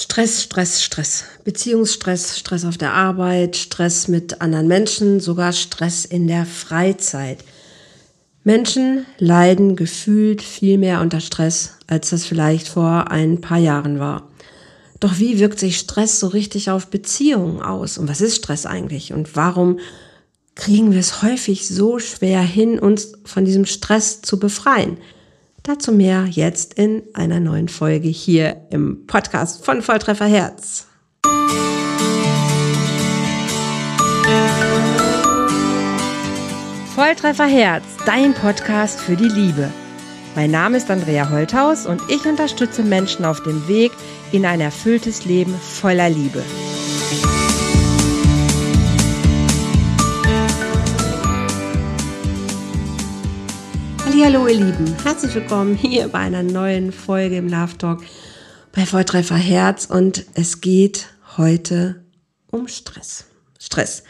Stress, Stress, Stress. Beziehungsstress, Stress auf der Arbeit, Stress mit anderen Menschen, sogar Stress in der Freizeit. Menschen leiden gefühlt viel mehr unter Stress, als das vielleicht vor ein paar Jahren war. Doch wie wirkt sich Stress so richtig auf Beziehungen aus? Und was ist Stress eigentlich? Und warum kriegen wir es häufig so schwer hin, uns von diesem Stress zu befreien? Dazu mehr jetzt in einer neuen Folge hier im Podcast von Volltreffer Herz. Volltreffer Herz, dein Podcast für die Liebe. Mein Name ist Andrea Holthaus und ich unterstütze Menschen auf dem Weg in ein erfülltes Leben voller Liebe. Hallo ihr Lieben, herzlich willkommen hier bei einer neuen Folge im Love Talk bei Volltreffer Herz und es geht heute um Stress. Stress.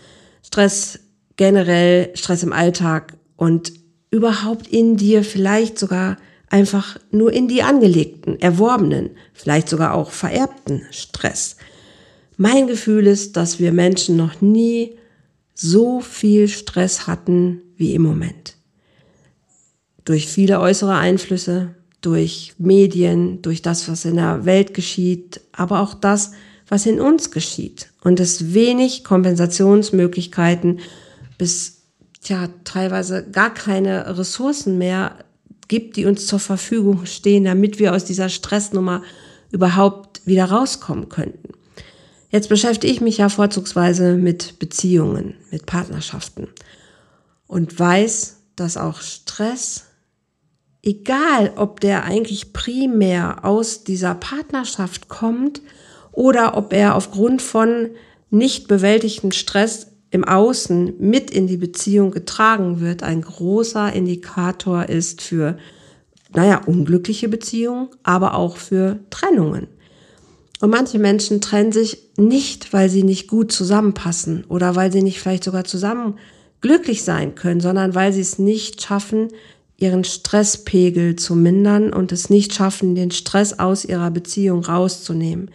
Stress generell, Stress im Alltag und überhaupt in dir vielleicht sogar einfach nur in die angelegten, erworbenen, vielleicht sogar auch vererbten Stress. Mein Gefühl ist, dass wir Menschen noch nie so viel Stress hatten wie im Moment durch viele äußere Einflüsse, durch Medien, durch das, was in der Welt geschieht, aber auch das, was in uns geschieht. Und es wenig Kompensationsmöglichkeiten bis ja teilweise gar keine Ressourcen mehr gibt, die uns zur Verfügung stehen, damit wir aus dieser Stressnummer überhaupt wieder rauskommen könnten. Jetzt beschäftige ich mich ja vorzugsweise mit Beziehungen, mit Partnerschaften und weiß, dass auch Stress egal ob der eigentlich primär aus dieser Partnerschaft kommt oder ob er aufgrund von nicht bewältigten Stress im Außen mit in die Beziehung getragen wird, ein großer Indikator ist für, naja, unglückliche Beziehungen, aber auch für Trennungen. Und manche Menschen trennen sich nicht, weil sie nicht gut zusammenpassen oder weil sie nicht vielleicht sogar zusammen glücklich sein können, sondern weil sie es nicht schaffen, ihren Stresspegel zu mindern und es nicht schaffen, den Stress aus ihrer Beziehung rauszunehmen.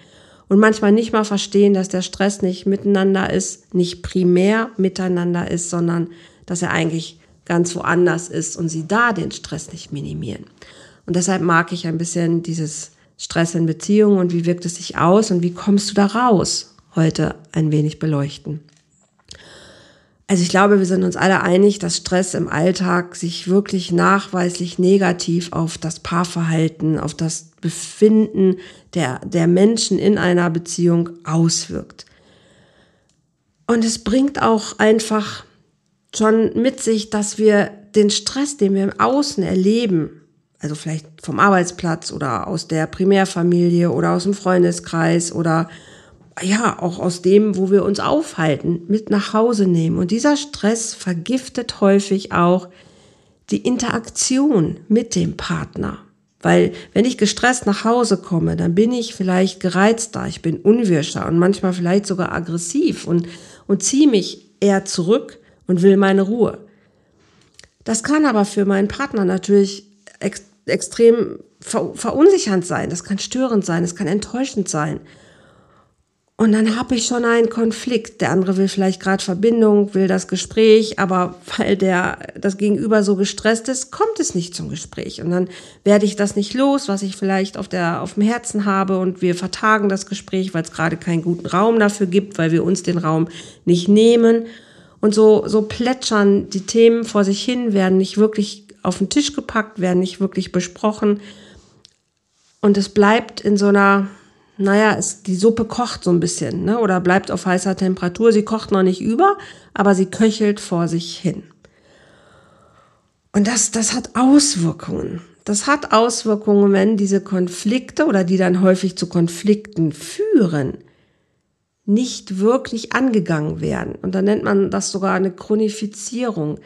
Und manchmal nicht mal verstehen, dass der Stress nicht miteinander ist, nicht primär miteinander ist, sondern dass er eigentlich ganz woanders ist und sie da den Stress nicht minimieren. Und deshalb mag ich ein bisschen dieses Stress in Beziehungen und wie wirkt es sich aus und wie kommst du da raus, heute ein wenig beleuchten. Also ich glaube, wir sind uns alle einig, dass Stress im Alltag sich wirklich nachweislich negativ auf das Paarverhalten, auf das Befinden der, der Menschen in einer Beziehung auswirkt. Und es bringt auch einfach schon mit sich, dass wir den Stress, den wir im Außen erleben, also vielleicht vom Arbeitsplatz oder aus der Primärfamilie oder aus dem Freundeskreis oder ja, auch aus dem, wo wir uns aufhalten, mit nach Hause nehmen. Und dieser Stress vergiftet häufig auch die Interaktion mit dem Partner. Weil wenn ich gestresst nach Hause komme, dann bin ich vielleicht gereizter, ich bin unwirscher und manchmal vielleicht sogar aggressiv und, und ziehe mich eher zurück und will meine Ruhe. Das kann aber für meinen Partner natürlich ex extrem ver verunsichernd sein, das kann störend sein, es kann enttäuschend sein. Und dann habe ich schon einen Konflikt. Der andere will vielleicht gerade Verbindung, will das Gespräch, aber weil der das Gegenüber so gestresst ist, kommt es nicht zum Gespräch. Und dann werde ich das nicht los, was ich vielleicht auf der auf dem Herzen habe, und wir vertagen das Gespräch, weil es gerade keinen guten Raum dafür gibt, weil wir uns den Raum nicht nehmen. Und so so plätschern die Themen vor sich hin, werden nicht wirklich auf den Tisch gepackt, werden nicht wirklich besprochen. Und es bleibt in so einer naja, es, die Suppe kocht so ein bisschen, ne? Oder bleibt auf heißer Temperatur. Sie kocht noch nicht über, aber sie köchelt vor sich hin. Und das, das hat Auswirkungen. Das hat Auswirkungen, wenn diese Konflikte oder die dann häufig zu Konflikten führen, nicht wirklich angegangen werden. Und dann nennt man das sogar eine Chronifizierung.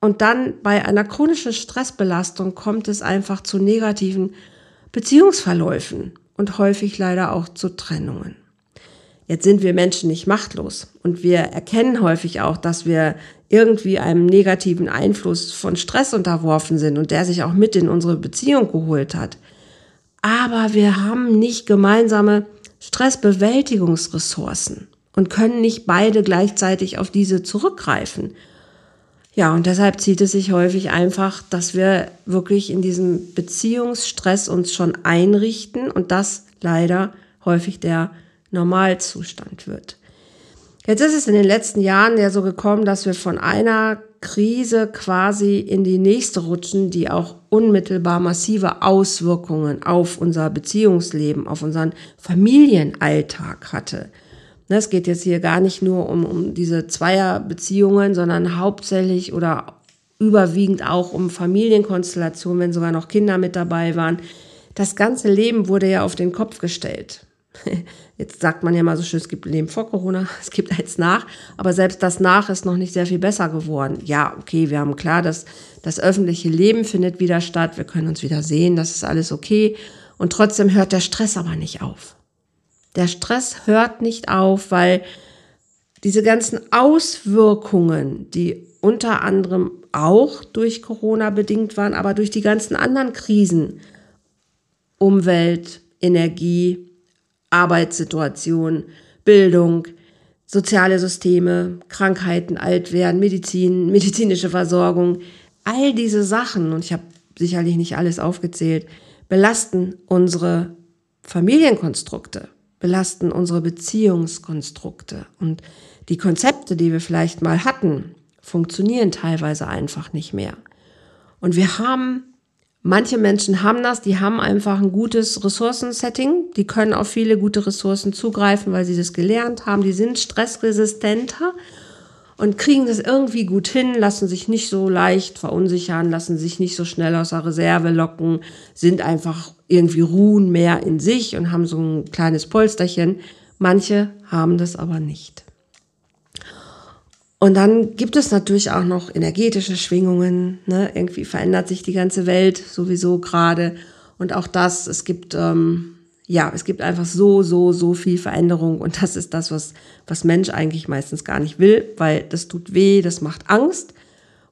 Und dann bei einer chronischen Stressbelastung kommt es einfach zu negativen Beziehungsverläufen und häufig leider auch zu Trennungen. Jetzt sind wir Menschen nicht machtlos und wir erkennen häufig auch, dass wir irgendwie einem negativen Einfluss von Stress unterworfen sind und der sich auch mit in unsere Beziehung geholt hat. Aber wir haben nicht gemeinsame Stressbewältigungsressourcen und können nicht beide gleichzeitig auf diese zurückgreifen. Ja, und deshalb zieht es sich häufig einfach, dass wir wirklich in diesem Beziehungsstress uns schon einrichten und das leider häufig der Normalzustand wird. Jetzt ist es in den letzten Jahren ja so gekommen, dass wir von einer Krise quasi in die nächste rutschen, die auch unmittelbar massive Auswirkungen auf unser Beziehungsleben, auf unseren Familienalltag hatte. Ne, es geht jetzt hier gar nicht nur um, um diese Zweierbeziehungen, sondern hauptsächlich oder überwiegend auch um Familienkonstellationen, wenn sogar noch Kinder mit dabei waren. Das ganze Leben wurde ja auf den Kopf gestellt. Jetzt sagt man ja mal so schön, es gibt Leben vor Corona, es gibt eins nach, aber selbst das nach ist noch nicht sehr viel besser geworden. Ja, okay, wir haben klar, dass das öffentliche Leben findet wieder statt, wir können uns wieder sehen, das ist alles okay und trotzdem hört der Stress aber nicht auf. Der Stress hört nicht auf, weil diese ganzen Auswirkungen, die unter anderem auch durch Corona bedingt waren, aber durch die ganzen anderen Krisen, Umwelt, Energie, Arbeitssituation, Bildung, soziale Systeme, Krankheiten, Altwerden, Medizin, medizinische Versorgung, all diese Sachen, und ich habe sicherlich nicht alles aufgezählt, belasten unsere Familienkonstrukte, belasten unsere Beziehungskonstrukte. Und die Konzepte, die wir vielleicht mal hatten, funktionieren teilweise einfach nicht mehr. Und wir haben Manche Menschen haben das, die haben einfach ein gutes Ressourcensetting, die können auf viele gute Ressourcen zugreifen, weil sie das gelernt haben, die sind stressresistenter und kriegen das irgendwie gut hin, lassen sich nicht so leicht verunsichern, lassen sich nicht so schnell aus der Reserve locken, sind einfach irgendwie ruhen mehr in sich und haben so ein kleines Polsterchen. Manche haben das aber nicht. Und dann gibt es natürlich auch noch energetische Schwingungen. Ne? Irgendwie verändert sich die ganze Welt sowieso gerade. Und auch das, es gibt, ähm, ja, es gibt einfach so, so, so viel Veränderung. Und das ist das, was, was Mensch eigentlich meistens gar nicht will, weil das tut weh, das macht Angst.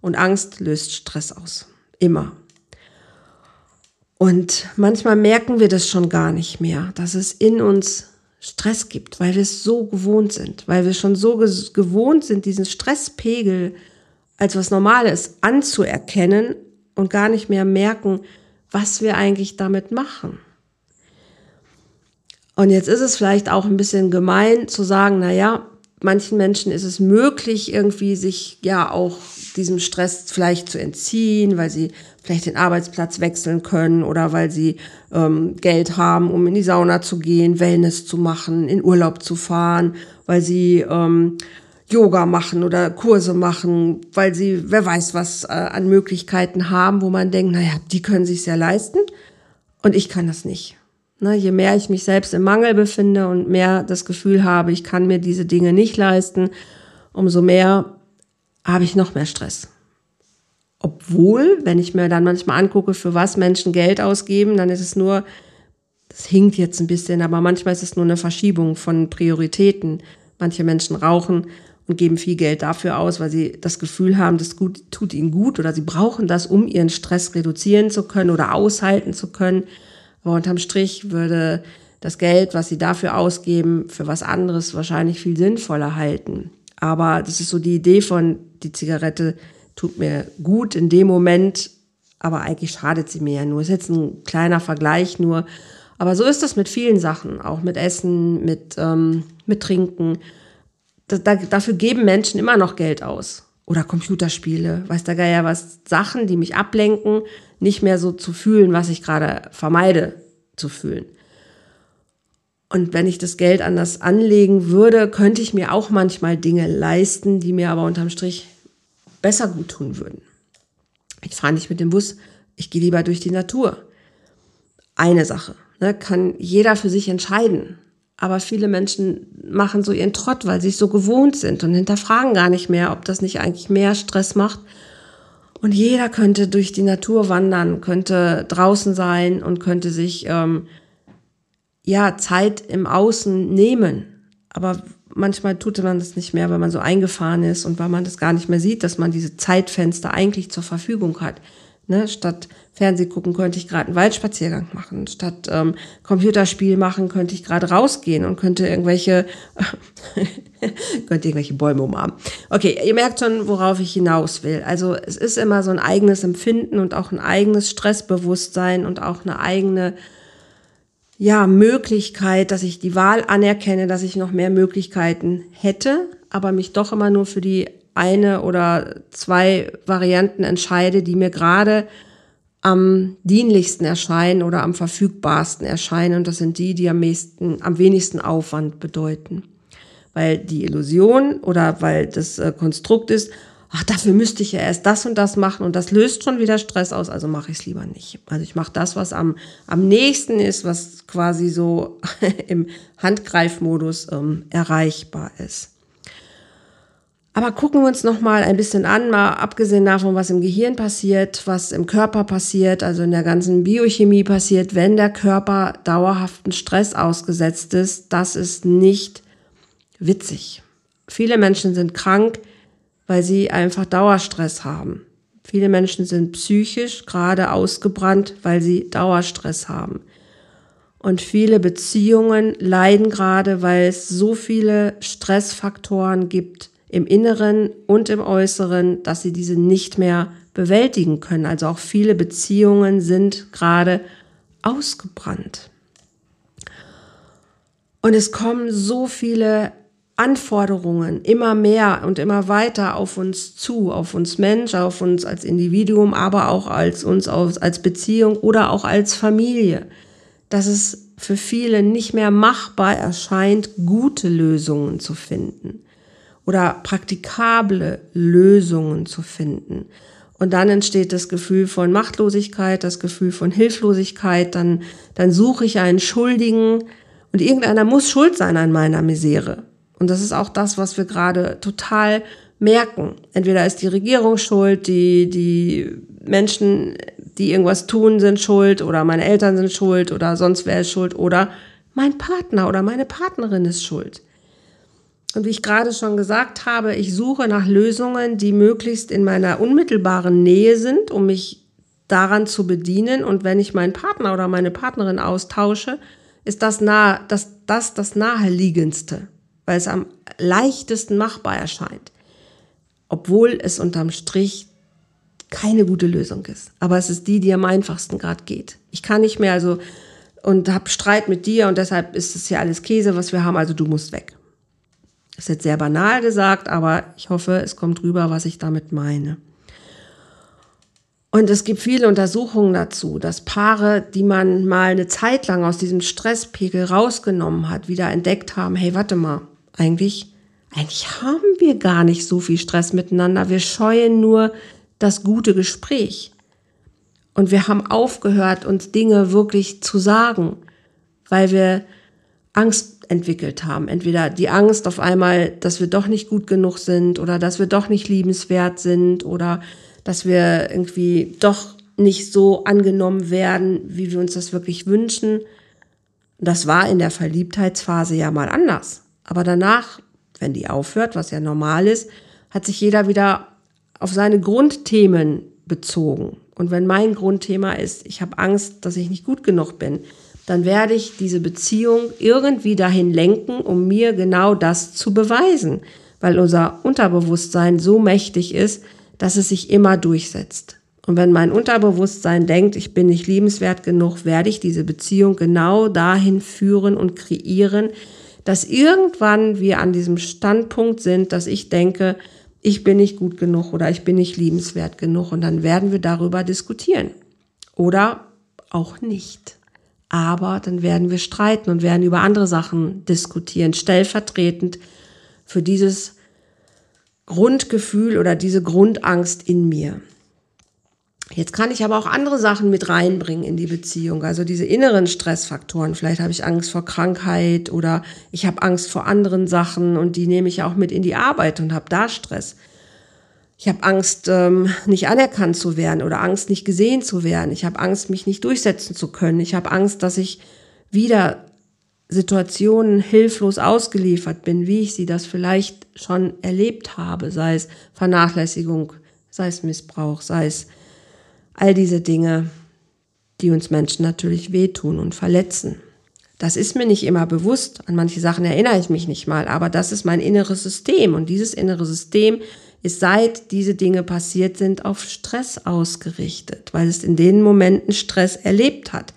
Und Angst löst Stress aus. Immer. Und manchmal merken wir das schon gar nicht mehr, dass es in uns Stress gibt, weil wir es so gewohnt sind, weil wir schon so gewohnt sind, diesen Stresspegel als was Normales anzuerkennen und gar nicht mehr merken, was wir eigentlich damit machen. Und jetzt ist es vielleicht auch ein bisschen gemein zu sagen, na ja, manchen Menschen ist es möglich, irgendwie sich ja auch diesem Stress vielleicht zu entziehen, weil sie vielleicht den Arbeitsplatz wechseln können oder weil sie ähm, Geld haben, um in die Sauna zu gehen, Wellness zu machen, in Urlaub zu fahren, weil sie ähm, Yoga machen oder Kurse machen, weil sie, wer weiß was, äh, an Möglichkeiten haben, wo man denkt, naja, die können sich ja leisten und ich kann das nicht. Ne, je mehr ich mich selbst im Mangel befinde und mehr das Gefühl habe, ich kann mir diese Dinge nicht leisten, umso mehr habe ich noch mehr Stress. Obwohl, wenn ich mir dann manchmal angucke, für was Menschen Geld ausgeben, dann ist es nur, das hinkt jetzt ein bisschen, aber manchmal ist es nur eine Verschiebung von Prioritäten. Manche Menschen rauchen und geben viel Geld dafür aus, weil sie das Gefühl haben, das gut, tut ihnen gut oder sie brauchen das, um ihren Stress reduzieren zu können oder aushalten zu können. Aber unterm Strich würde das Geld, was sie dafür ausgeben, für was anderes wahrscheinlich viel sinnvoller halten. Aber das ist so die Idee von, die Zigarette tut mir gut in dem Moment, aber eigentlich schadet sie mir ja nur. Ist jetzt ein kleiner Vergleich nur. Aber so ist das mit vielen Sachen, auch mit Essen, mit, ähm, mit Trinken. Da, da, dafür geben Menschen immer noch Geld aus. Oder Computerspiele, weiß der Geier was, Sachen, die mich ablenken, nicht mehr so zu fühlen, was ich gerade vermeide zu fühlen. Und wenn ich das Geld anders anlegen würde, könnte ich mir auch manchmal Dinge leisten, die mir aber unterm Strich besser gut tun würden. Ich fahre nicht mit dem Bus, ich gehe lieber durch die Natur. Eine Sache, ne, kann jeder für sich entscheiden. Aber viele Menschen machen so ihren Trott, weil sie es so gewohnt sind und hinterfragen gar nicht mehr, ob das nicht eigentlich mehr Stress macht. Und jeder könnte durch die Natur wandern, könnte draußen sein und könnte sich ähm, ja, Zeit im Außen nehmen. Aber manchmal tut man das nicht mehr, weil man so eingefahren ist und weil man das gar nicht mehr sieht, dass man diese Zeitfenster eigentlich zur Verfügung hat. Ne? Statt Fernseh gucken könnte ich gerade einen Waldspaziergang machen. Statt ähm, Computerspiel machen könnte ich gerade rausgehen und könnte irgendwelche könnte irgendwelche Bäume umarmen. Okay, ihr merkt schon, worauf ich hinaus will. Also es ist immer so ein eigenes Empfinden und auch ein eigenes Stressbewusstsein und auch eine eigene ja, Möglichkeit, dass ich die Wahl anerkenne, dass ich noch mehr Möglichkeiten hätte, aber mich doch immer nur für die eine oder zwei Varianten entscheide, die mir gerade am dienlichsten erscheinen oder am verfügbarsten erscheinen. Und das sind die, die am, meisten, am wenigsten Aufwand bedeuten. Weil die Illusion oder weil das äh, Konstrukt ist, ach, dafür müsste ich ja erst das und das machen und das löst schon wieder Stress aus, also mache ich es lieber nicht. Also ich mache das, was am, am nächsten ist, was quasi so im Handgreifmodus ähm, erreichbar ist. Aber gucken wir uns noch mal ein bisschen an, mal abgesehen davon, was im Gehirn passiert, was im Körper passiert, also in der ganzen Biochemie passiert, wenn der Körper dauerhaften Stress ausgesetzt ist, das ist nicht witzig. Viele Menschen sind krank, weil sie einfach Dauerstress haben. Viele Menschen sind psychisch gerade ausgebrannt, weil sie Dauerstress haben. Und viele Beziehungen leiden gerade, weil es so viele Stressfaktoren gibt, im Inneren und im Äußeren, dass sie diese nicht mehr bewältigen können. Also auch viele Beziehungen sind gerade ausgebrannt. Und es kommen so viele Anforderungen immer mehr und immer weiter auf uns zu, auf uns Mensch, auf uns als Individuum, aber auch als uns als Beziehung oder auch als Familie, dass es für viele nicht mehr machbar erscheint, gute Lösungen zu finden oder praktikable Lösungen zu finden. Und dann entsteht das Gefühl von Machtlosigkeit, das Gefühl von Hilflosigkeit, dann, dann suche ich einen Schuldigen und irgendeiner muss schuld sein an meiner Misere. Und das ist auch das, was wir gerade total merken. Entweder ist die Regierung schuld, die, die Menschen, die irgendwas tun, sind schuld oder meine Eltern sind schuld oder sonst wer ist schuld oder mein Partner oder meine Partnerin ist schuld. Und wie ich gerade schon gesagt habe, ich suche nach Lösungen, die möglichst in meiner unmittelbaren Nähe sind, um mich daran zu bedienen. Und wenn ich meinen Partner oder meine Partnerin austausche, ist das nahe, das, das, das naheliegendste, weil es am leichtesten machbar erscheint. Obwohl es unterm Strich keine gute Lösung ist. Aber es ist die, die am einfachsten gerade geht. Ich kann nicht mehr also und habe Streit mit dir und deshalb ist es ja alles Käse, was wir haben, also du musst weg. Das ist jetzt sehr banal gesagt, aber ich hoffe, es kommt rüber, was ich damit meine. Und es gibt viele Untersuchungen dazu, dass Paare, die man mal eine Zeit lang aus diesem Stresspegel rausgenommen hat, wieder entdeckt haben, hey, warte mal, eigentlich, eigentlich haben wir gar nicht so viel Stress miteinander. Wir scheuen nur das gute Gespräch. Und wir haben aufgehört, uns Dinge wirklich zu sagen, weil wir Entwickelt haben. Entweder die Angst auf einmal, dass wir doch nicht gut genug sind oder dass wir doch nicht liebenswert sind oder dass wir irgendwie doch nicht so angenommen werden, wie wir uns das wirklich wünschen. Das war in der Verliebtheitsphase ja mal anders. Aber danach, wenn die aufhört, was ja normal ist, hat sich jeder wieder auf seine Grundthemen bezogen. Und wenn mein Grundthema ist, ich habe Angst, dass ich nicht gut genug bin, dann werde ich diese Beziehung irgendwie dahin lenken, um mir genau das zu beweisen, weil unser Unterbewusstsein so mächtig ist, dass es sich immer durchsetzt. Und wenn mein Unterbewusstsein denkt, ich bin nicht liebenswert genug, werde ich diese Beziehung genau dahin führen und kreieren, dass irgendwann wir an diesem Standpunkt sind, dass ich denke, ich bin nicht gut genug oder ich bin nicht liebenswert genug und dann werden wir darüber diskutieren. Oder auch nicht aber dann werden wir streiten und werden über andere Sachen diskutieren, stellvertretend für dieses Grundgefühl oder diese Grundangst in mir. Jetzt kann ich aber auch andere Sachen mit reinbringen in die Beziehung, also diese inneren Stressfaktoren. Vielleicht habe ich Angst vor Krankheit oder ich habe Angst vor anderen Sachen und die nehme ich auch mit in die Arbeit und habe da Stress. Ich habe Angst, ähm, nicht anerkannt zu werden oder Angst, nicht gesehen zu werden. Ich habe Angst, mich nicht durchsetzen zu können. Ich habe Angst, dass ich wieder Situationen hilflos ausgeliefert bin, wie ich sie das vielleicht schon erlebt habe, sei es Vernachlässigung, sei es Missbrauch, sei es All diese Dinge, die uns Menschen natürlich wehtun und verletzen. Das ist mir nicht immer bewusst. An manche Sachen erinnere ich mich nicht mal, aber das ist mein inneres System. Und dieses innere System ist seit diese Dinge passiert sind auf Stress ausgerichtet, weil es in den Momenten Stress erlebt hat.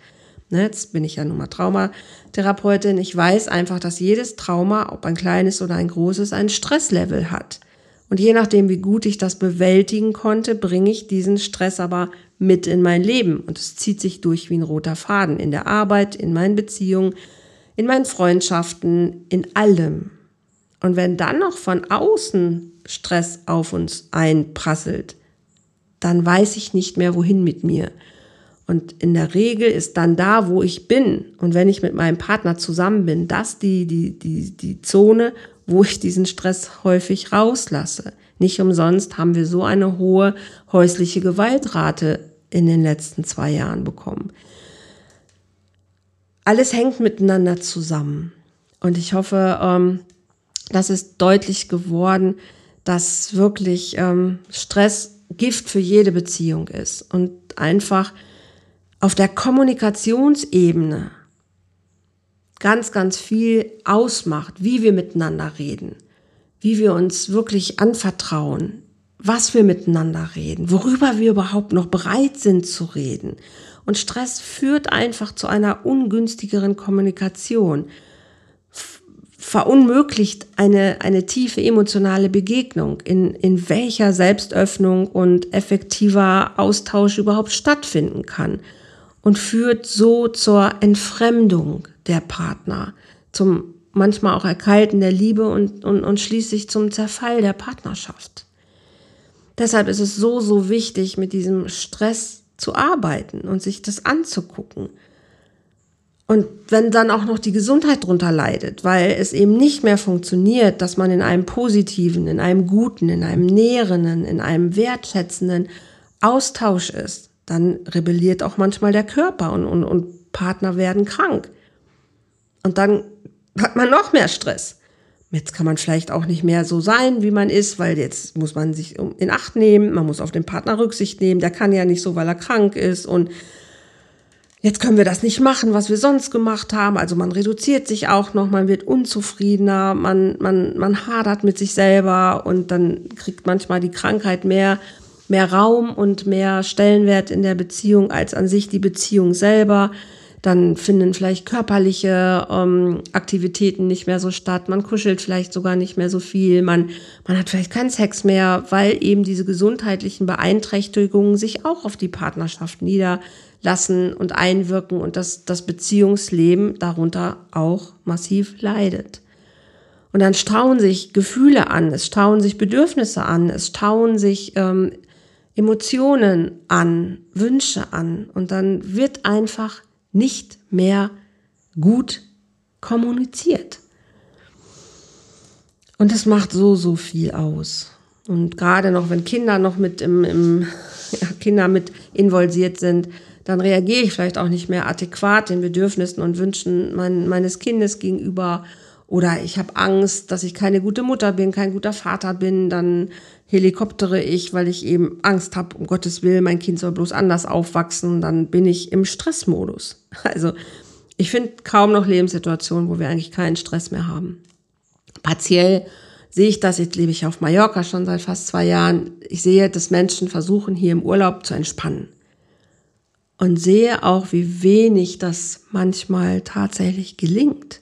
Ne, jetzt bin ich ja nun mal Traumatherapeutin. Ich weiß einfach, dass jedes Trauma, ob ein kleines oder ein großes, ein Stresslevel hat. Und je nachdem, wie gut ich das bewältigen konnte, bringe ich diesen Stress aber mit in mein Leben. Und es zieht sich durch wie ein roter Faden in der Arbeit, in meinen Beziehungen, in meinen Freundschaften, in allem. Und wenn dann noch von außen Stress auf uns einprasselt, dann weiß ich nicht mehr, wohin mit mir. Und in der Regel ist dann da, wo ich bin und wenn ich mit meinem Partner zusammen bin, das die, die, die, die Zone, wo ich diesen Stress häufig rauslasse. Nicht umsonst haben wir so eine hohe häusliche Gewaltrate in den letzten zwei Jahren bekommen. Alles hängt miteinander zusammen. Und ich hoffe, ähm, das ist deutlich geworden, dass wirklich ähm, Stress Gift für jede Beziehung ist und einfach auf der Kommunikationsebene ganz, ganz viel ausmacht, wie wir miteinander reden, wie wir uns wirklich anvertrauen, was wir miteinander reden, worüber wir überhaupt noch bereit sind zu reden. Und Stress führt einfach zu einer ungünstigeren Kommunikation, verunmöglicht eine, eine tiefe emotionale Begegnung, in, in welcher Selbstöffnung und effektiver Austausch überhaupt stattfinden kann und führt so zur Entfremdung der Partner, zum manchmal auch Erkalten der Liebe und, und, und schließlich zum Zerfall der Partnerschaft. Deshalb ist es so, so wichtig, mit diesem Stress zu arbeiten und sich das anzugucken. Und wenn dann auch noch die Gesundheit drunter leidet, weil es eben nicht mehr funktioniert, dass man in einem positiven, in einem guten, in einem nährenden, in einem wertschätzenden Austausch ist, dann rebelliert auch manchmal der Körper und, und, und Partner werden krank. Und dann hat man noch mehr Stress. Jetzt kann man vielleicht auch nicht mehr so sein, wie man ist, weil jetzt muss man sich in Acht nehmen, man muss auf den Partner Rücksicht nehmen, der kann ja nicht so, weil er krank ist und jetzt können wir das nicht machen, was wir sonst gemacht haben. Also man reduziert sich auch noch, man wird unzufriedener, man, man, man hadert mit sich selber und dann kriegt manchmal die Krankheit mehr, mehr Raum und mehr Stellenwert in der Beziehung als an sich die Beziehung selber. Dann finden vielleicht körperliche ähm, Aktivitäten nicht mehr so statt. Man kuschelt vielleicht sogar nicht mehr so viel. Man, man hat vielleicht keinen Sex mehr, weil eben diese gesundheitlichen Beeinträchtigungen sich auch auf die Partnerschaft niederlassen und einwirken und dass das Beziehungsleben darunter auch massiv leidet. Und dann stauen sich Gefühle an, es stauen sich Bedürfnisse an, es stauen sich ähm, Emotionen an, Wünsche an. Und dann wird einfach nicht mehr gut kommuniziert. Und das macht so, so viel aus. Und gerade noch, wenn Kinder noch mit im, im ja, Kinder mit involviert sind, dann reagiere ich vielleicht auch nicht mehr adäquat den Bedürfnissen und Wünschen mein, meines Kindes gegenüber. Oder ich habe Angst, dass ich keine gute Mutter bin, kein guter Vater bin. Dann helikoptere ich, weil ich eben Angst habe, um Gottes Willen, mein Kind soll bloß anders aufwachsen, dann bin ich im Stressmodus. Also ich finde kaum noch Lebenssituationen, wo wir eigentlich keinen Stress mehr haben. Partiell sehe ich das, jetzt lebe ich auf Mallorca schon seit fast zwei Jahren. Ich sehe, dass Menschen versuchen, hier im Urlaub zu entspannen. Und sehe auch, wie wenig das manchmal tatsächlich gelingt.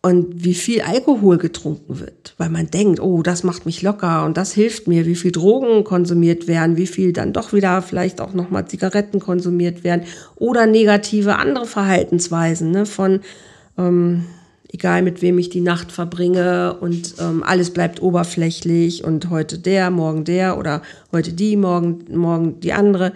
Und wie viel Alkohol getrunken wird, weil man denkt, oh, das macht mich locker und das hilft mir, wie viel Drogen konsumiert werden, wie viel dann doch wieder vielleicht auch nochmal Zigaretten konsumiert werden oder negative andere Verhaltensweisen ne, von, ähm, egal mit wem ich die Nacht verbringe und ähm, alles bleibt oberflächlich und heute der, morgen der oder heute die, morgen, morgen die andere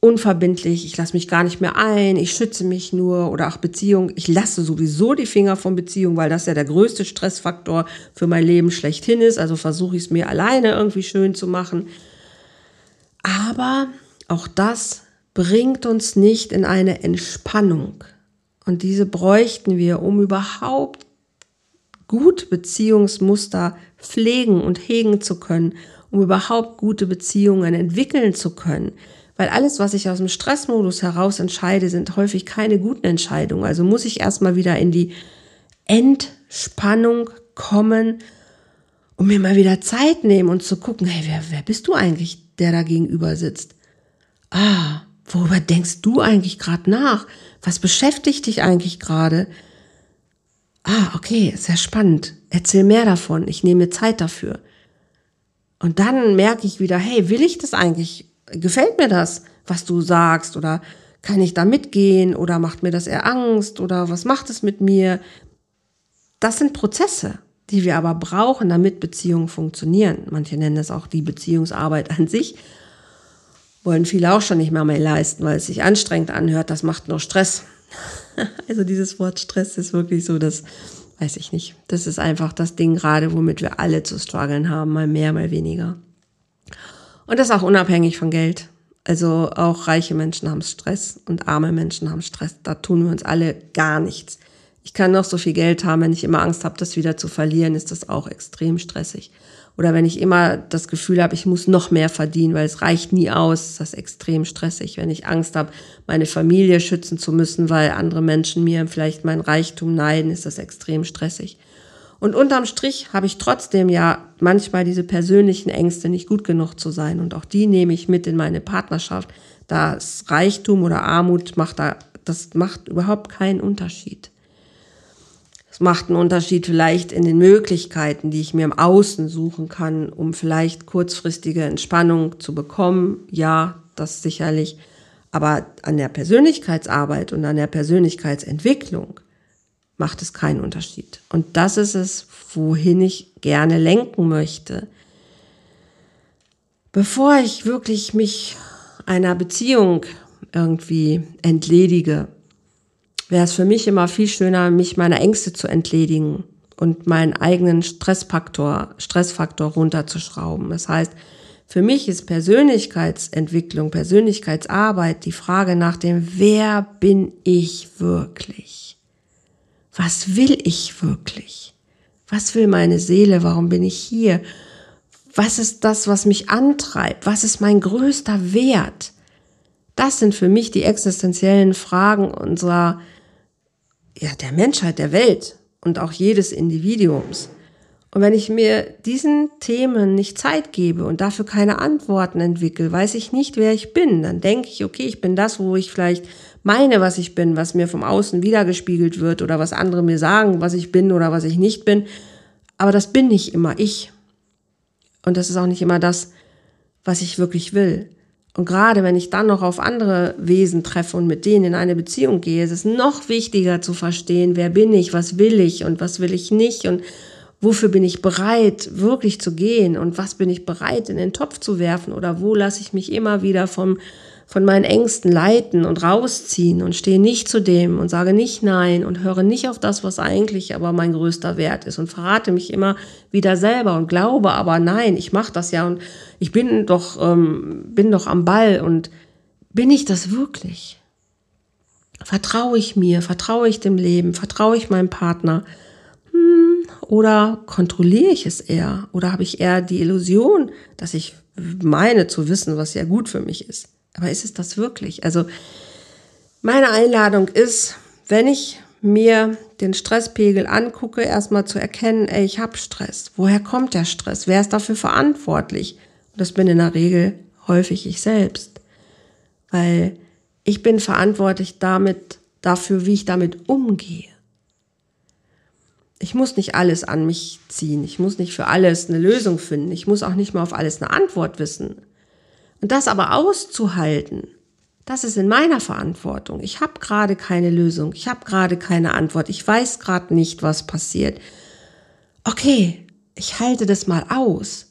unverbindlich, ich lasse mich gar nicht mehr ein, ich schütze mich nur oder auch Beziehung. Ich lasse sowieso die Finger von Beziehung, weil das ja der größte Stressfaktor für mein Leben schlechthin ist. Also versuche ich es mir alleine irgendwie schön zu machen. Aber auch das bringt uns nicht in eine Entspannung. Und diese bräuchten wir, um überhaupt gut Beziehungsmuster pflegen und hegen zu können, um überhaupt gute Beziehungen entwickeln zu können. Weil alles, was ich aus dem Stressmodus heraus entscheide, sind häufig keine guten Entscheidungen. Also muss ich erstmal wieder in die Entspannung kommen und mir mal wieder Zeit nehmen und zu gucken, hey, wer, wer bist du eigentlich, der da gegenüber sitzt? Ah, worüber denkst du eigentlich gerade nach? Was beschäftigt dich eigentlich gerade? Ah, okay, sehr spannend. Erzähl mehr davon. Ich nehme Zeit dafür. Und dann merke ich wieder, hey, will ich das eigentlich? Gefällt mir das, was du sagst? Oder kann ich da mitgehen? Oder macht mir das eher Angst? Oder was macht es mit mir? Das sind Prozesse, die wir aber brauchen, damit Beziehungen funktionieren. Manche nennen es auch die Beziehungsarbeit an sich. Wollen viele auch schon nicht mehr mehr leisten, weil es sich anstrengend anhört. Das macht nur Stress. also dieses Wort Stress ist wirklich so, das weiß ich nicht. Das ist einfach das Ding gerade, womit wir alle zu strugglen haben, mal mehr, mal weniger. Und das auch unabhängig von Geld. Also auch reiche Menschen haben Stress und arme Menschen haben Stress. Da tun wir uns alle gar nichts. Ich kann noch so viel Geld haben, wenn ich immer Angst habe, das wieder zu verlieren, ist das auch extrem stressig. Oder wenn ich immer das Gefühl habe, ich muss noch mehr verdienen, weil es reicht nie aus, ist das extrem stressig. Wenn ich Angst habe, meine Familie schützen zu müssen, weil andere Menschen mir vielleicht mein Reichtum neiden, ist das extrem stressig. Und unterm Strich habe ich trotzdem ja manchmal diese persönlichen Ängste, nicht gut genug zu sein. Und auch die nehme ich mit in meine Partnerschaft. Das Reichtum oder Armut macht da, das macht überhaupt keinen Unterschied. Es macht einen Unterschied vielleicht in den Möglichkeiten, die ich mir im Außen suchen kann, um vielleicht kurzfristige Entspannung zu bekommen. Ja, das sicherlich. Aber an der Persönlichkeitsarbeit und an der Persönlichkeitsentwicklung macht es keinen Unterschied. Und das ist es, wohin ich gerne lenken möchte. Bevor ich wirklich mich einer Beziehung irgendwie entledige, wäre es für mich immer viel schöner, mich meiner Ängste zu entledigen und meinen eigenen Stressfaktor, Stressfaktor runterzuschrauben. Das heißt, für mich ist Persönlichkeitsentwicklung, Persönlichkeitsarbeit die Frage nach dem, wer bin ich wirklich? Was will ich wirklich? Was will meine Seele? Warum bin ich hier? Was ist das, was mich antreibt? Was ist mein größter Wert? Das sind für mich die existenziellen Fragen unserer ja, der Menschheit, der Welt und auch jedes Individuums. Und wenn ich mir diesen Themen nicht Zeit gebe und dafür keine Antworten entwickle, weiß ich nicht, wer ich bin. Dann denke ich, okay, ich bin das, wo ich vielleicht meine, was ich bin, was mir vom Außen wiedergespiegelt wird oder was andere mir sagen, was ich bin oder was ich nicht bin. Aber das bin nicht immer ich. Und das ist auch nicht immer das, was ich wirklich will. Und gerade wenn ich dann noch auf andere Wesen treffe und mit denen in eine Beziehung gehe, ist es noch wichtiger zu verstehen, wer bin ich, was will ich und was will ich nicht und wofür bin ich bereit, wirklich zu gehen und was bin ich bereit, in den Topf zu werfen oder wo lasse ich mich immer wieder vom von meinen Ängsten leiten und rausziehen und stehe nicht zu dem und sage nicht nein und höre nicht auf das, was eigentlich aber mein größter Wert ist und verrate mich immer wieder selber und glaube aber nein, ich mache das ja und ich bin doch ähm, bin doch am Ball und bin ich das wirklich? Vertraue ich mir? Vertraue ich dem Leben? Vertraue ich meinem Partner? Hm, oder kontrolliere ich es eher? Oder habe ich eher die Illusion, dass ich meine zu wissen, was ja gut für mich ist? Aber ist es das wirklich? Also meine Einladung ist, wenn ich mir den Stresspegel angucke, erstmal zu erkennen, ey, ich habe Stress. Woher kommt der Stress? Wer ist dafür verantwortlich? Und das bin in der Regel häufig ich selbst. Weil ich bin verantwortlich damit, dafür, wie ich damit umgehe. Ich muss nicht alles an mich ziehen. Ich muss nicht für alles eine Lösung finden. Ich muss auch nicht mal auf alles eine Antwort wissen. Und das aber auszuhalten, das ist in meiner Verantwortung. Ich habe gerade keine Lösung, ich habe gerade keine Antwort, ich weiß gerade nicht, was passiert. Okay, ich halte das mal aus.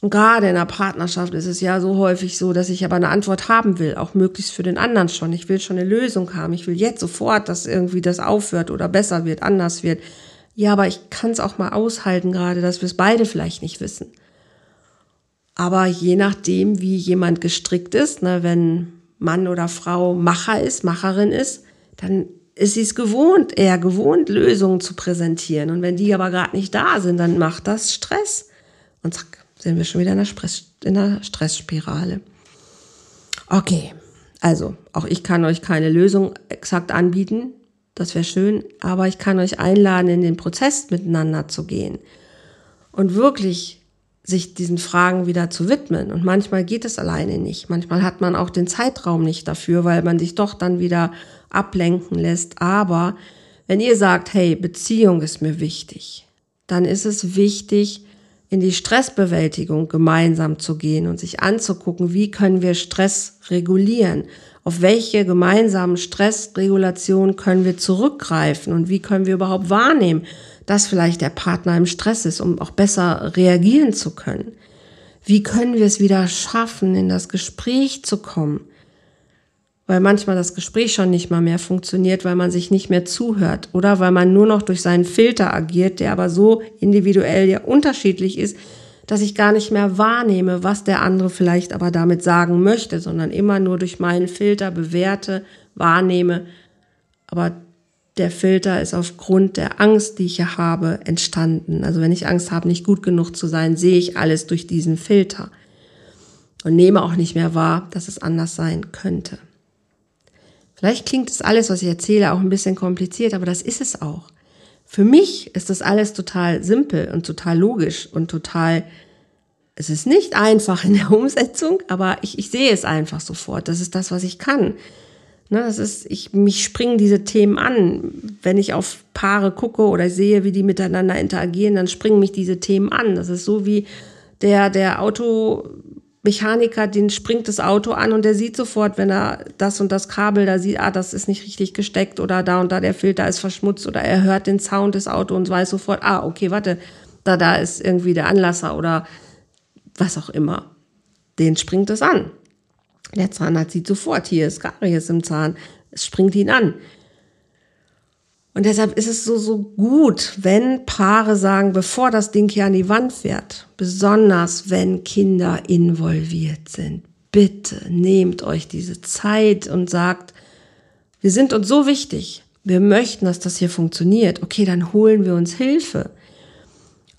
Und gerade in der Partnerschaft ist es ja so häufig so, dass ich aber eine Antwort haben will, auch möglichst für den anderen schon. Ich will schon eine Lösung haben. Ich will jetzt sofort, dass irgendwie das aufhört oder besser wird, anders wird. Ja, aber ich kann es auch mal aushalten gerade, dass wir es beide vielleicht nicht wissen. Aber je nachdem, wie jemand gestrickt ist, ne, wenn Mann oder Frau Macher ist, Macherin ist, dann ist sie es gewohnt, eher gewohnt, Lösungen zu präsentieren. Und wenn die aber gerade nicht da sind, dann macht das Stress. Und zack, sind wir schon wieder in der, Stress, in der Stressspirale. Okay, also auch ich kann euch keine Lösung exakt anbieten, das wäre schön, aber ich kann euch einladen, in den Prozess miteinander zu gehen und wirklich sich diesen Fragen wieder zu widmen. Und manchmal geht es alleine nicht. Manchmal hat man auch den Zeitraum nicht dafür, weil man sich doch dann wieder ablenken lässt. Aber wenn ihr sagt, hey, Beziehung ist mir wichtig, dann ist es wichtig, in die Stressbewältigung gemeinsam zu gehen und sich anzugucken, wie können wir Stress regulieren, auf welche gemeinsamen Stressregulationen können wir zurückgreifen und wie können wir überhaupt wahrnehmen, dass vielleicht der Partner im Stress ist, um auch besser reagieren zu können. Wie können wir es wieder schaffen, in das Gespräch zu kommen? Weil manchmal das Gespräch schon nicht mal mehr funktioniert, weil man sich nicht mehr zuhört oder weil man nur noch durch seinen Filter agiert, der aber so individuell ja unterschiedlich ist, dass ich gar nicht mehr wahrnehme, was der andere vielleicht aber damit sagen möchte, sondern immer nur durch meinen Filter bewerte, wahrnehme. Aber der Filter ist aufgrund der Angst, die ich ja habe, entstanden. Also wenn ich Angst habe, nicht gut genug zu sein, sehe ich alles durch diesen Filter und nehme auch nicht mehr wahr, dass es anders sein könnte. Vielleicht klingt das alles, was ich erzähle, auch ein bisschen kompliziert, aber das ist es auch. Für mich ist das alles total simpel und total logisch und total, es ist nicht einfach in der Umsetzung, aber ich, ich sehe es einfach sofort. Das ist das, was ich kann. Ne, das ist, ich, mich springen diese Themen an. Wenn ich auf Paare gucke oder sehe, wie die miteinander interagieren, dann springen mich diese Themen an. Das ist so wie der, der Auto, Mechaniker, den springt das Auto an und der sieht sofort, wenn er das und das Kabel da sieht, ah, das ist nicht richtig gesteckt oder da und da der Filter ist verschmutzt oder er hört den Sound des Autos und weiß sofort, ah, okay, warte, da, da ist irgendwie der Anlasser oder was auch immer. Den springt es an. Der Zahnarzt sieht sofort, hier ist Karies im Zahn. Es springt ihn an. Und deshalb ist es so, so gut, wenn Paare sagen, bevor das Ding hier an die Wand fährt, besonders wenn Kinder involviert sind, bitte nehmt euch diese Zeit und sagt, wir sind uns so wichtig, wir möchten, dass das hier funktioniert. Okay, dann holen wir uns Hilfe.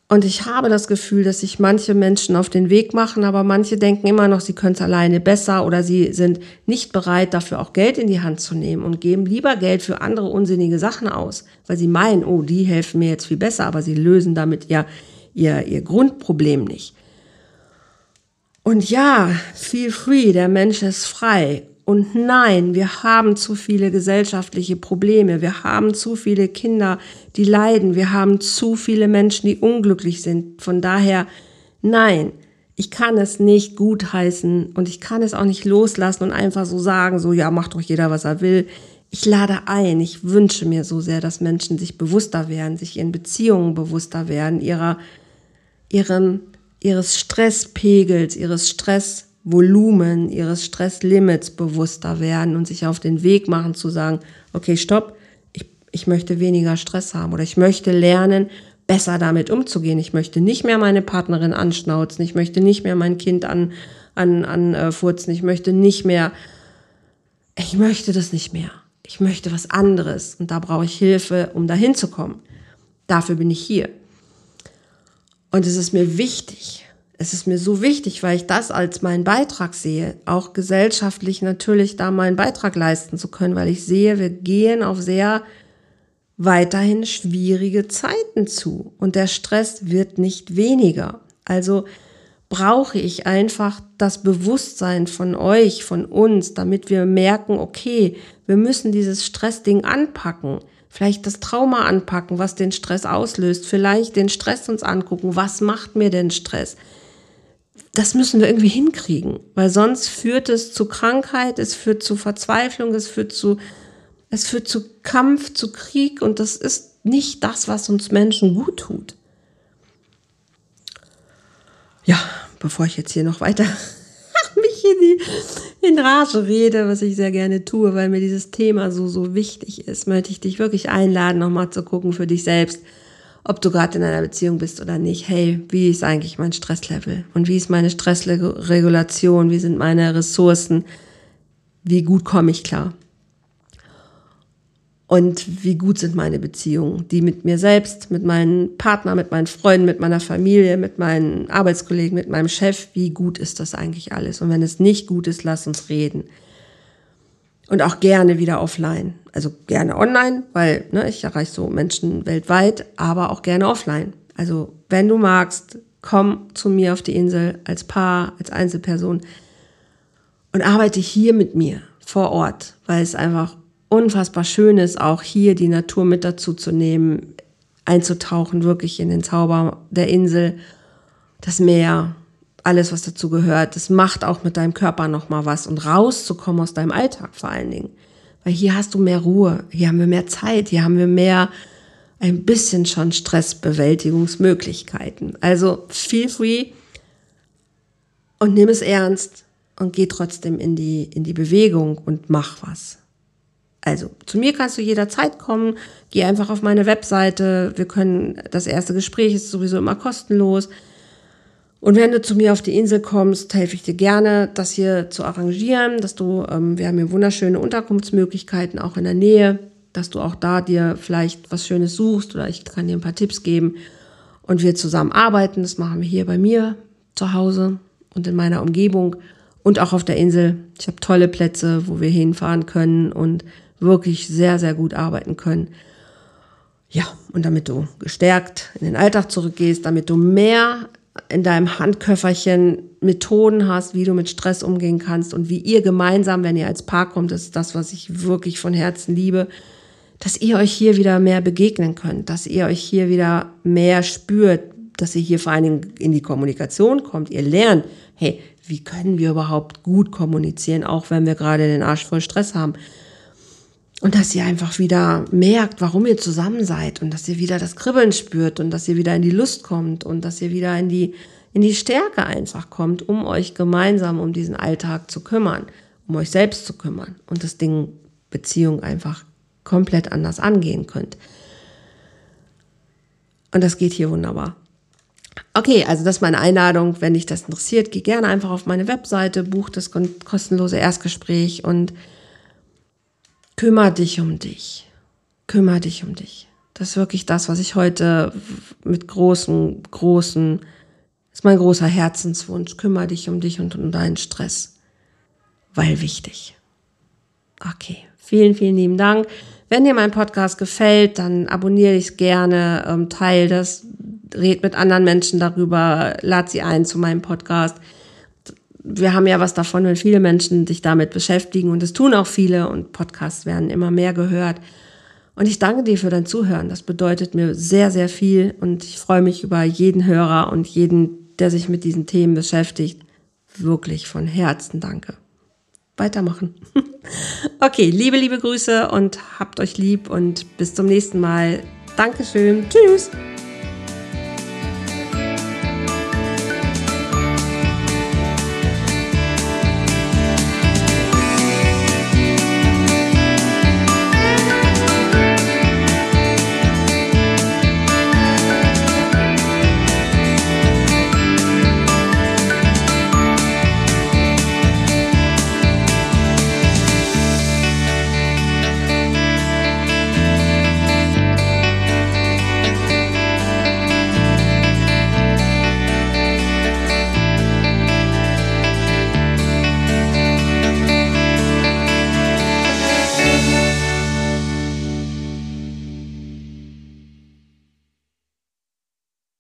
Und ich habe das Gefühl, dass sich manche Menschen auf den Weg machen, aber manche denken immer noch, sie können es alleine besser oder sie sind nicht bereit, dafür auch Geld in die Hand zu nehmen und geben lieber Geld für andere unsinnige Sachen aus, weil sie meinen, oh, die helfen mir jetzt viel besser, aber sie lösen damit ja ihr, ihr Grundproblem nicht. Und ja, feel free, der Mensch ist frei und nein, wir haben zu viele gesellschaftliche Probleme. Wir haben zu viele Kinder, die leiden. Wir haben zu viele Menschen, die unglücklich sind. Von daher, nein, ich kann es nicht gutheißen und ich kann es auch nicht loslassen und einfach so sagen, so, ja, macht doch jeder, was er will. Ich lade ein, ich wünsche mir so sehr, dass Menschen sich bewusster werden, sich ihren Beziehungen bewusster werden, ihrer, ihrem, ihres Stresspegels, ihres Stress, Volumen, ihres Stresslimits bewusster werden und sich auf den Weg machen zu sagen, okay, stopp, ich, ich möchte weniger Stress haben oder ich möchte lernen, besser damit umzugehen. Ich möchte nicht mehr meine Partnerin anschnauzen, ich möchte nicht mehr mein Kind an, an, an äh, furzen, ich möchte nicht mehr, ich möchte das nicht mehr. Ich möchte was anderes und da brauche ich Hilfe, um dahin zu kommen. Dafür bin ich hier. Und es ist mir wichtig, es ist mir so wichtig, weil ich das als meinen Beitrag sehe, auch gesellschaftlich natürlich da meinen Beitrag leisten zu können, weil ich sehe, wir gehen auf sehr weiterhin schwierige Zeiten zu und der Stress wird nicht weniger. Also brauche ich einfach das Bewusstsein von euch, von uns, damit wir merken, okay, wir müssen dieses Stressding anpacken. Vielleicht das Trauma anpacken, was den Stress auslöst. Vielleicht den Stress uns angucken. Was macht mir denn Stress? Das müssen wir irgendwie hinkriegen, weil sonst führt es zu Krankheit, es führt zu Verzweiflung, es führt zu, es führt zu Kampf, zu Krieg und das ist nicht das, was uns Menschen gut tut. Ja, bevor ich jetzt hier noch weiter mich in, die, in Rage rede, was ich sehr gerne tue, weil mir dieses Thema so, so wichtig ist, möchte ich dich wirklich einladen, nochmal zu gucken für dich selbst ob du gerade in einer Beziehung bist oder nicht, hey, wie ist eigentlich mein Stresslevel und wie ist meine Stressregulation, wie sind meine Ressourcen, wie gut komme ich klar. und wie gut sind meine Beziehungen, die mit mir selbst, mit meinem Partner, mit meinen Freunden, mit meiner Familie, mit meinen Arbeitskollegen, mit meinem Chef, wie gut ist das eigentlich alles? Und wenn es nicht gut ist, lass uns reden. Und auch gerne wieder offline. Also gerne online, weil ne, ich erreiche so Menschen weltweit, aber auch gerne offline. Also wenn du magst, komm zu mir auf die Insel als Paar, als Einzelperson und arbeite hier mit mir vor Ort, weil es einfach unfassbar schön ist, auch hier die Natur mit dazu zu nehmen, einzutauchen wirklich in den Zauber der Insel, das Meer, alles, was dazu gehört. Das macht auch mit deinem Körper nochmal was und rauszukommen aus deinem Alltag vor allen Dingen. Weil hier hast du mehr Ruhe, hier haben wir mehr Zeit, hier haben wir mehr ein bisschen schon Stressbewältigungsmöglichkeiten. Also feel free und nimm es ernst und geh trotzdem in die, in die Bewegung und mach was. Also, zu mir kannst du jederzeit kommen. Geh einfach auf meine Webseite. Wir können, das erste Gespräch ist sowieso immer kostenlos. Und wenn du zu mir auf die Insel kommst, helfe ich dir gerne, das hier zu arrangieren, dass du, ähm, wir haben hier wunderschöne Unterkunftsmöglichkeiten auch in der Nähe, dass du auch da dir vielleicht was Schönes suchst oder ich kann dir ein paar Tipps geben und wir zusammen arbeiten. Das machen wir hier bei mir zu Hause und in meiner Umgebung und auch auf der Insel. Ich habe tolle Plätze, wo wir hinfahren können und wirklich sehr, sehr gut arbeiten können. Ja, und damit du gestärkt in den Alltag zurückgehst, damit du mehr in deinem Handköfferchen Methoden hast, wie du mit Stress umgehen kannst und wie ihr gemeinsam, wenn ihr als Paar kommt, das ist das, was ich wirklich von Herzen liebe, dass ihr euch hier wieder mehr begegnen könnt, dass ihr euch hier wieder mehr spürt, dass ihr hier vor allen Dingen in die Kommunikation kommt. Ihr lernt, hey, wie können wir überhaupt gut kommunizieren, auch wenn wir gerade den Arsch voll Stress haben. Und dass ihr einfach wieder merkt, warum ihr zusammen seid und dass ihr wieder das Kribbeln spürt und dass ihr wieder in die Lust kommt und dass ihr wieder in die, in die Stärke einfach kommt, um euch gemeinsam um diesen Alltag zu kümmern, um euch selbst zu kümmern und das Ding Beziehung einfach komplett anders angehen könnt. Und das geht hier wunderbar. Okay, also das ist meine Einladung. Wenn dich das interessiert, geh gerne einfach auf meine Webseite, buch das kostenlose Erstgespräch und Kümmer dich um dich. Kümmer dich um dich. Das ist wirklich das, was ich heute mit großen, großen, ist mein großer Herzenswunsch. Kümmer dich um dich und um deinen Stress. Weil wichtig. Okay. Vielen, vielen lieben Dank. Wenn dir mein Podcast gefällt, dann abonniere dich gerne, ähm, teile das, red mit anderen Menschen darüber, lad sie ein zu meinem Podcast wir haben ja was davon, wenn viele Menschen sich damit beschäftigen und es tun auch viele und Podcasts werden immer mehr gehört. Und ich danke dir für dein Zuhören. Das bedeutet mir sehr, sehr viel und ich freue mich über jeden Hörer und jeden, der sich mit diesen Themen beschäftigt. Wirklich von Herzen danke. Weitermachen. okay, liebe, liebe Grüße und habt euch lieb und bis zum nächsten Mal. Dankeschön. Tschüss.